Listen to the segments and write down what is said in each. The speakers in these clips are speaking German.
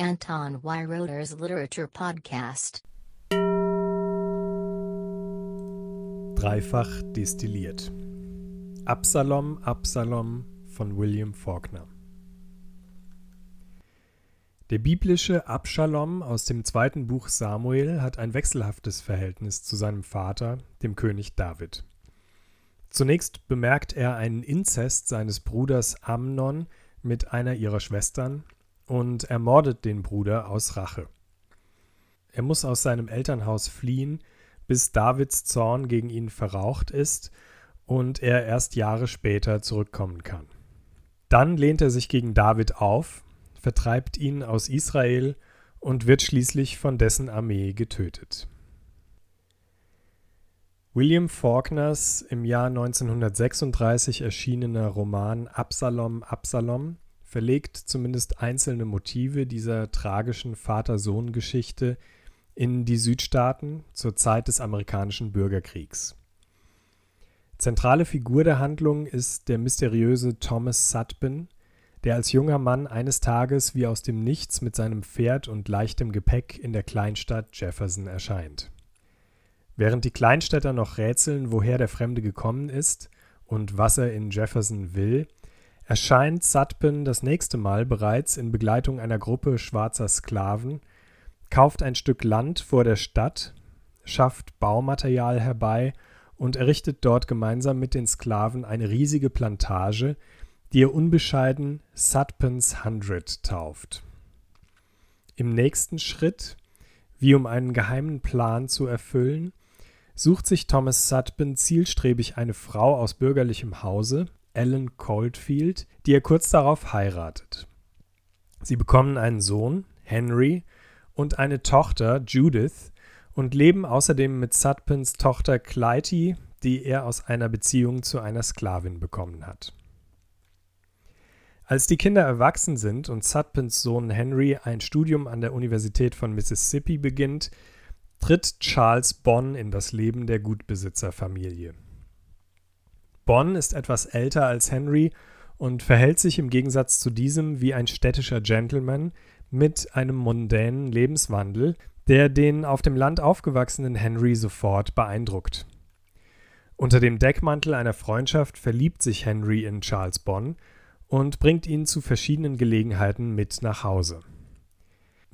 Anton Weiroder's Literature Podcast. Dreifach destilliert. Absalom, Absalom von William Faulkner. Der biblische Abschalom aus dem zweiten Buch Samuel hat ein wechselhaftes Verhältnis zu seinem Vater, dem König David. Zunächst bemerkt er einen Inzest seines Bruders Amnon mit einer ihrer Schwestern und ermordet den Bruder aus Rache. Er muss aus seinem Elternhaus fliehen, bis Davids Zorn gegen ihn verraucht ist und er erst Jahre später zurückkommen kann. Dann lehnt er sich gegen David auf, vertreibt ihn aus Israel und wird schließlich von dessen Armee getötet. William Faulkners im Jahr 1936 erschienener Roman Absalom Absalom verlegt zumindest einzelne Motive dieser tragischen Vater-Sohn-Geschichte in die Südstaaten zur Zeit des amerikanischen Bürgerkriegs. Zentrale Figur der Handlung ist der mysteriöse Thomas Sutpen, der als junger Mann eines Tages wie aus dem Nichts mit seinem Pferd und leichtem Gepäck in der Kleinstadt Jefferson erscheint. Während die Kleinstädter noch rätseln, woher der Fremde gekommen ist und was er in Jefferson will, erscheint Sutpen das nächste Mal bereits in Begleitung einer Gruppe schwarzer Sklaven, kauft ein Stück Land vor der Stadt, schafft Baumaterial herbei und errichtet dort gemeinsam mit den Sklaven eine riesige Plantage, die er unbescheiden Sutpens Hundred tauft. Im nächsten Schritt, wie um einen geheimen Plan zu erfüllen, sucht sich Thomas Sutpen zielstrebig eine Frau aus bürgerlichem Hause, Alan Coldfield, die er kurz darauf heiratet. Sie bekommen einen Sohn, Henry, und eine Tochter, Judith, und leben außerdem mit Sutpens Tochter Clytie, die er aus einer Beziehung zu einer Sklavin bekommen hat. Als die Kinder erwachsen sind und Sutpens Sohn Henry ein Studium an der Universität von Mississippi beginnt, tritt Charles Bonn in das Leben der Gutbesitzerfamilie. Bonn ist etwas älter als Henry und verhält sich im Gegensatz zu diesem wie ein städtischer Gentleman mit einem mondänen Lebenswandel, der den auf dem Land aufgewachsenen Henry sofort beeindruckt. Unter dem Deckmantel einer Freundschaft verliebt sich Henry in Charles Bonn und bringt ihn zu verschiedenen Gelegenheiten mit nach Hause.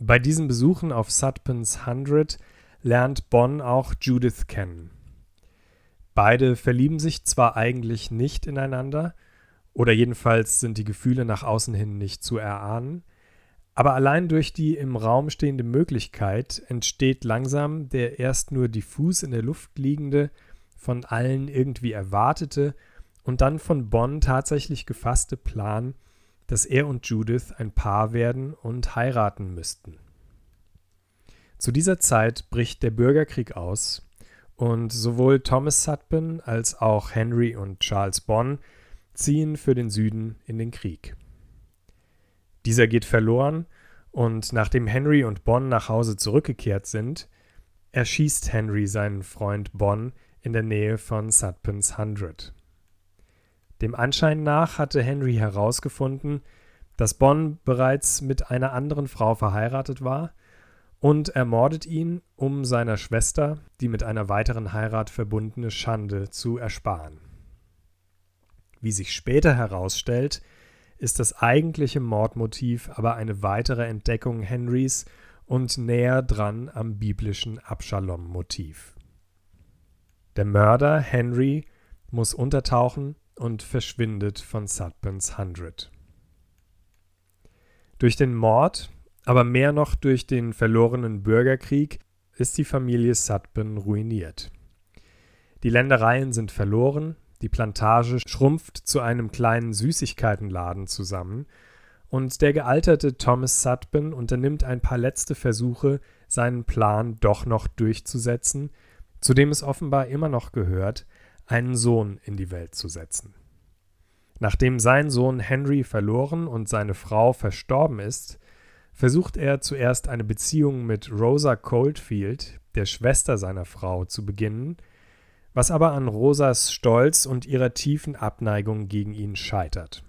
Bei diesen Besuchen auf Sutpens Hundred lernt Bonn auch Judith kennen. Beide verlieben sich zwar eigentlich nicht ineinander, oder jedenfalls sind die Gefühle nach außen hin nicht zu erahnen, aber allein durch die im Raum stehende Möglichkeit entsteht langsam der erst nur diffus in der Luft liegende, von allen irgendwie erwartete und dann von Bonn tatsächlich gefasste Plan, dass er und Judith ein Paar werden und heiraten müssten. Zu dieser Zeit bricht der Bürgerkrieg aus und sowohl Thomas Sutpen als auch Henry und Charles Bonn ziehen für den Süden in den Krieg. Dieser geht verloren und nachdem Henry und Bonn nach Hause zurückgekehrt sind, erschießt Henry seinen Freund Bonn in der Nähe von Sutpens Hundred. Dem Anschein nach hatte Henry herausgefunden, dass Bonn bereits mit einer anderen Frau verheiratet war und ermordet ihn, um seiner Schwester die mit einer weiteren Heirat verbundene Schande zu ersparen. Wie sich später herausstellt, ist das eigentliche Mordmotiv aber eine weitere Entdeckung Henrys und näher dran am biblischen Abschalom-Motiv. Der Mörder Henry muss untertauchen und verschwindet von Sutpens Hundred. Durch den Mord aber mehr noch durch den verlorenen Bürgerkrieg ist die Familie Sutpen ruiniert. Die Ländereien sind verloren, die Plantage schrumpft zu einem kleinen Süßigkeitenladen zusammen und der gealterte Thomas Sutpen unternimmt ein paar letzte Versuche, seinen Plan doch noch durchzusetzen, zu dem es offenbar immer noch gehört, einen Sohn in die Welt zu setzen. Nachdem sein Sohn Henry verloren und seine Frau verstorben ist, versucht er zuerst eine Beziehung mit Rosa Coldfield, der Schwester seiner Frau, zu beginnen, was aber an Rosas Stolz und ihrer tiefen Abneigung gegen ihn scheitert.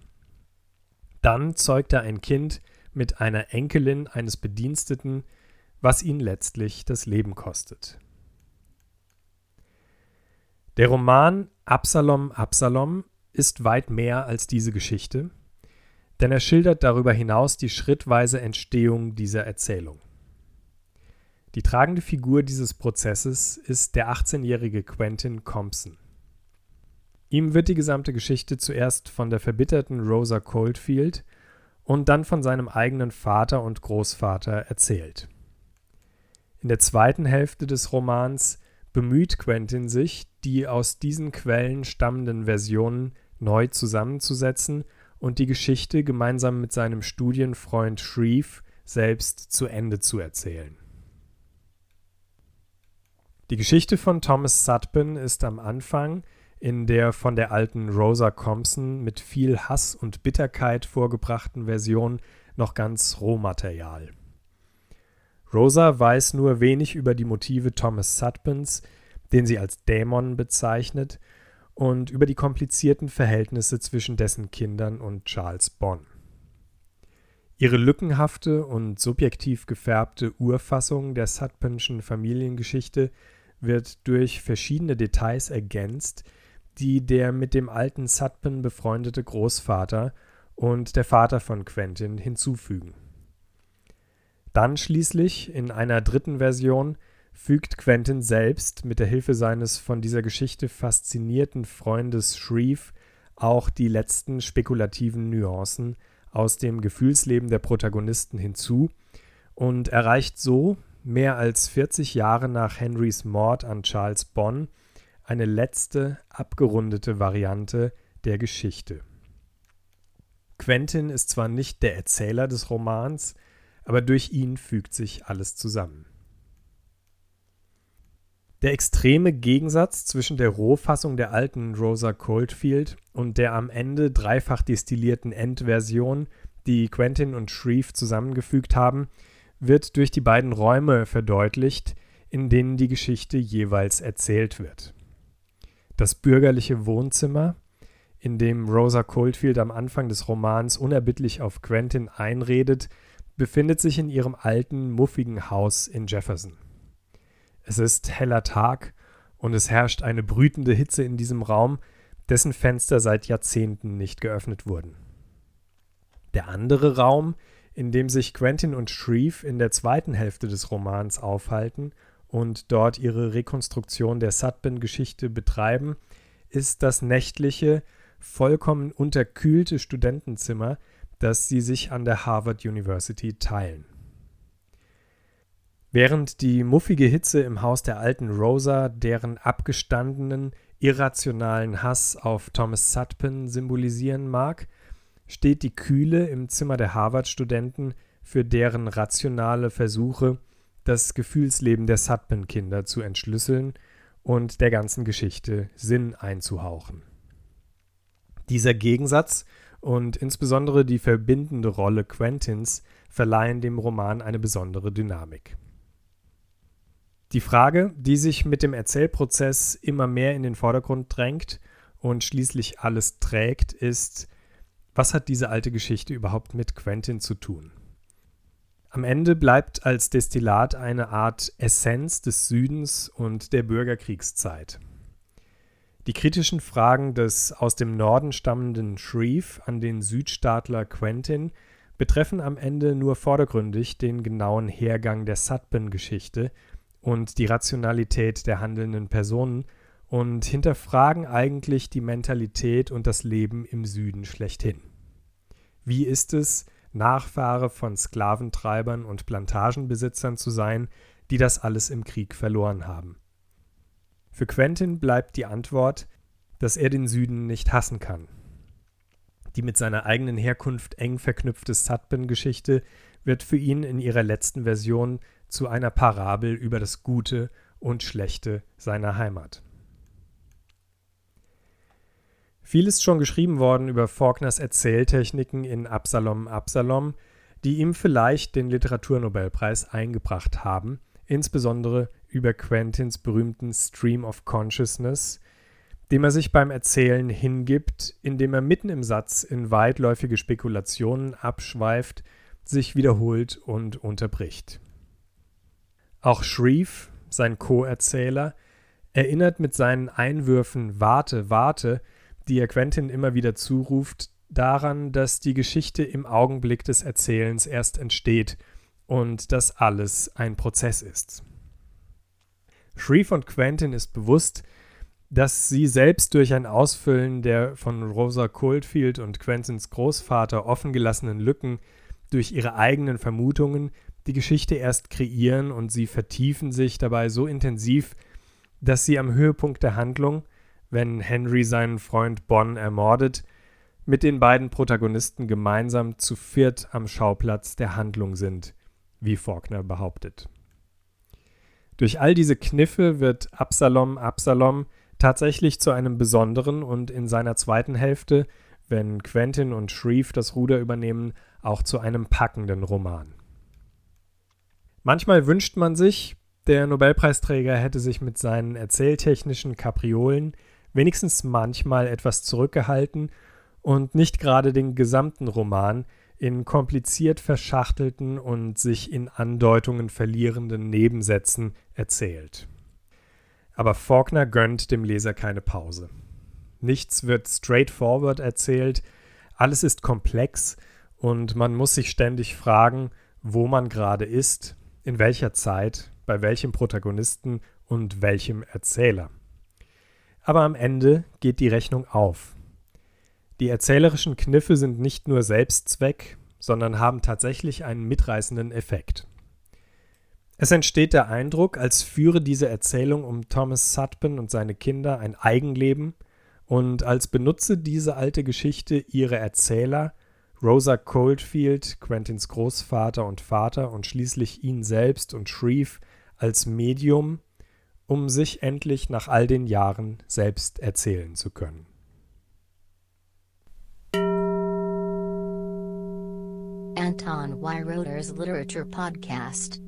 Dann zeugt er ein Kind mit einer Enkelin eines Bediensteten, was ihn letztlich das Leben kostet. Der Roman Absalom Absalom ist weit mehr als diese Geschichte, denn er schildert darüber hinaus die schrittweise Entstehung dieser Erzählung. Die tragende Figur dieses Prozesses ist der 18-jährige Quentin Compson. Ihm wird die gesamte Geschichte zuerst von der verbitterten Rosa Coldfield und dann von seinem eigenen Vater und Großvater erzählt. In der zweiten Hälfte des Romans bemüht Quentin sich, die aus diesen Quellen stammenden Versionen neu zusammenzusetzen und die Geschichte gemeinsam mit seinem Studienfreund Shreve selbst zu Ende zu erzählen. Die Geschichte von Thomas Sutpen ist am Anfang in der von der alten Rosa Compson mit viel Hass und Bitterkeit vorgebrachten Version noch ganz Rohmaterial. Rosa weiß nur wenig über die Motive Thomas Sutpens, den sie als Dämon bezeichnet, und über die komplizierten Verhältnisse zwischen dessen Kindern und Charles Bonn. Ihre lückenhafte und subjektiv gefärbte Urfassung der Sutpenschen Familiengeschichte wird durch verschiedene Details ergänzt, die der mit dem alten Sutpen befreundete Großvater und der Vater von Quentin hinzufügen. Dann schließlich, in einer dritten Version, fügt Quentin selbst mit der Hilfe seines von dieser Geschichte faszinierten Freundes Shreve auch die letzten spekulativen Nuancen aus dem Gefühlsleben der Protagonisten hinzu und erreicht so, mehr als 40 Jahre nach Henrys Mord an Charles Bonn, eine letzte, abgerundete Variante der Geschichte. Quentin ist zwar nicht der Erzähler des Romans, aber durch ihn fügt sich alles zusammen. Der extreme Gegensatz zwischen der Rohfassung der alten Rosa Coldfield und der am Ende dreifach destillierten Endversion, die Quentin und Shreve zusammengefügt haben, wird durch die beiden Räume verdeutlicht, in denen die Geschichte jeweils erzählt wird. Das bürgerliche Wohnzimmer, in dem Rosa Coldfield am Anfang des Romans unerbittlich auf Quentin einredet, befindet sich in ihrem alten, muffigen Haus in Jefferson. Es ist heller Tag und es herrscht eine brütende Hitze in diesem Raum, dessen Fenster seit Jahrzehnten nicht geöffnet wurden. Der andere Raum, in dem sich Quentin und Shreve in der zweiten Hälfte des Romans aufhalten und dort ihre Rekonstruktion der Sutpen-Geschichte betreiben, ist das nächtliche, vollkommen unterkühlte Studentenzimmer, das sie sich an der Harvard University teilen. Während die muffige Hitze im Haus der alten Rosa deren abgestandenen, irrationalen Hass auf Thomas Sutpen symbolisieren mag, steht die Kühle im Zimmer der Harvard-Studenten für deren rationale Versuche, das Gefühlsleben der Sutpen-Kinder zu entschlüsseln und der ganzen Geschichte Sinn einzuhauchen. Dieser Gegensatz und insbesondere die verbindende Rolle Quentins verleihen dem Roman eine besondere Dynamik. Die Frage, die sich mit dem Erzählprozess immer mehr in den Vordergrund drängt und schließlich alles trägt, ist, was hat diese alte Geschichte überhaupt mit Quentin zu tun? Am Ende bleibt als Destillat eine Art Essenz des Südens und der Bürgerkriegszeit. Die kritischen Fragen des aus dem Norden stammenden Shreve an den Südstaatler Quentin betreffen am Ende nur vordergründig den genauen Hergang der Sutpen-Geschichte und die Rationalität der handelnden Personen und hinterfragen eigentlich die Mentalität und das Leben im Süden schlechthin. Wie ist es, Nachfahre von Sklaventreibern und Plantagenbesitzern zu sein, die das alles im Krieg verloren haben? Für Quentin bleibt die Antwort, dass er den Süden nicht hassen kann. Die mit seiner eigenen Herkunft eng verknüpfte Sutpen-Geschichte wird für ihn in ihrer letzten Version zu einer Parabel über das Gute und Schlechte seiner Heimat. Viel ist schon geschrieben worden über Faulkners Erzähltechniken in Absalom Absalom, die ihm vielleicht den Literaturnobelpreis eingebracht haben, insbesondere über Quentins berühmten Stream of Consciousness, dem er sich beim Erzählen hingibt, indem er mitten im Satz in weitläufige Spekulationen abschweift, sich wiederholt und unterbricht. Auch Shreve, sein Co-Erzähler, erinnert mit seinen Einwürfen Warte, warte, die er Quentin immer wieder zuruft, daran, dass die Geschichte im Augenblick des Erzählens erst entsteht und dass alles ein Prozess ist. Shreve und Quentin ist bewusst, dass sie selbst durch ein Ausfüllen der von Rosa Coldfield und Quentins Großvater offengelassenen Lücken durch ihre eigenen Vermutungen die Geschichte erst kreieren und sie vertiefen sich dabei so intensiv, dass sie am Höhepunkt der Handlung, wenn Henry seinen Freund Bonn ermordet, mit den beiden Protagonisten gemeinsam zu viert am Schauplatz der Handlung sind, wie Faulkner behauptet. Durch all diese Kniffe wird Absalom Absalom tatsächlich zu einem besonderen und in seiner zweiten Hälfte, wenn Quentin und Shreve das Ruder übernehmen, auch zu einem packenden Roman. Manchmal wünscht man sich, der Nobelpreisträger hätte sich mit seinen erzähltechnischen Kapriolen wenigstens manchmal etwas zurückgehalten und nicht gerade den gesamten Roman in kompliziert verschachtelten und sich in Andeutungen verlierenden Nebensätzen erzählt. Aber Faulkner gönnt dem Leser keine Pause. Nichts wird straightforward erzählt, alles ist komplex und man muss sich ständig fragen, wo man gerade ist, in welcher Zeit, bei welchem Protagonisten und welchem Erzähler. Aber am Ende geht die Rechnung auf. Die erzählerischen Kniffe sind nicht nur Selbstzweck, sondern haben tatsächlich einen mitreißenden Effekt. Es entsteht der Eindruck, als führe diese Erzählung um Thomas Sutpen und seine Kinder ein Eigenleben und als benutze diese alte Geschichte ihre Erzähler, Rosa Coldfield, Quentins Großvater und Vater und schließlich ihn selbst und Shreve als Medium, um sich endlich nach all den Jahren selbst erzählen zu können. Anton Weiroder's Literature Podcast